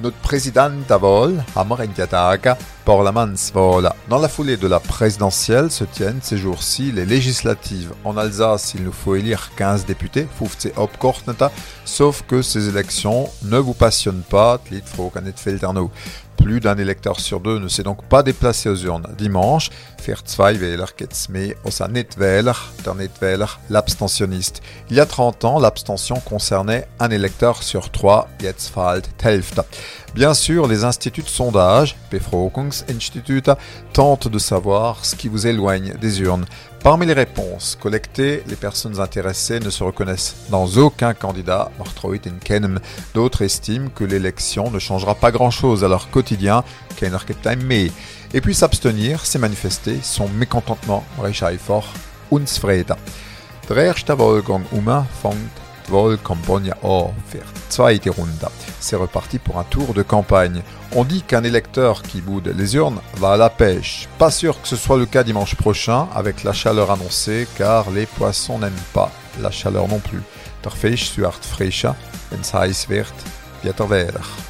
notre président Tavol, Amarendiataga, Dans la foulée de la présidentielle se tiennent ces jours-ci les législatives. En Alsace, il nous faut élire 15 députés, sauf que ces élections ne vous passionnent pas, plus d'un électeur sur deux ne s'est donc pas déplacé aux urnes dimanche. l'abstentionniste. Il y a 30 ans, l'abstention concernait un électeur sur trois, Bien sûr, les instituts de sondage, Befragungsinstitute, tentent de savoir ce qui vous éloigne des urnes. Parmi les réponses collectées, les personnes intéressées ne se reconnaissent dans aucun candidat, D'autres estiment que l'élection ne changera pas grand-chose à leur quotidien, et puis s'abstenir, c'est manifester son mécontentement, Unsfreda. C'est reparti pour un tour de campagne. On dit qu'un électeur qui boude les urnes va à la pêche. Pas sûr que ce soit le cas dimanche prochain avec la chaleur annoncée car les poissons n'aiment pas la chaleur non plus. Frischer, heiß wird, wird er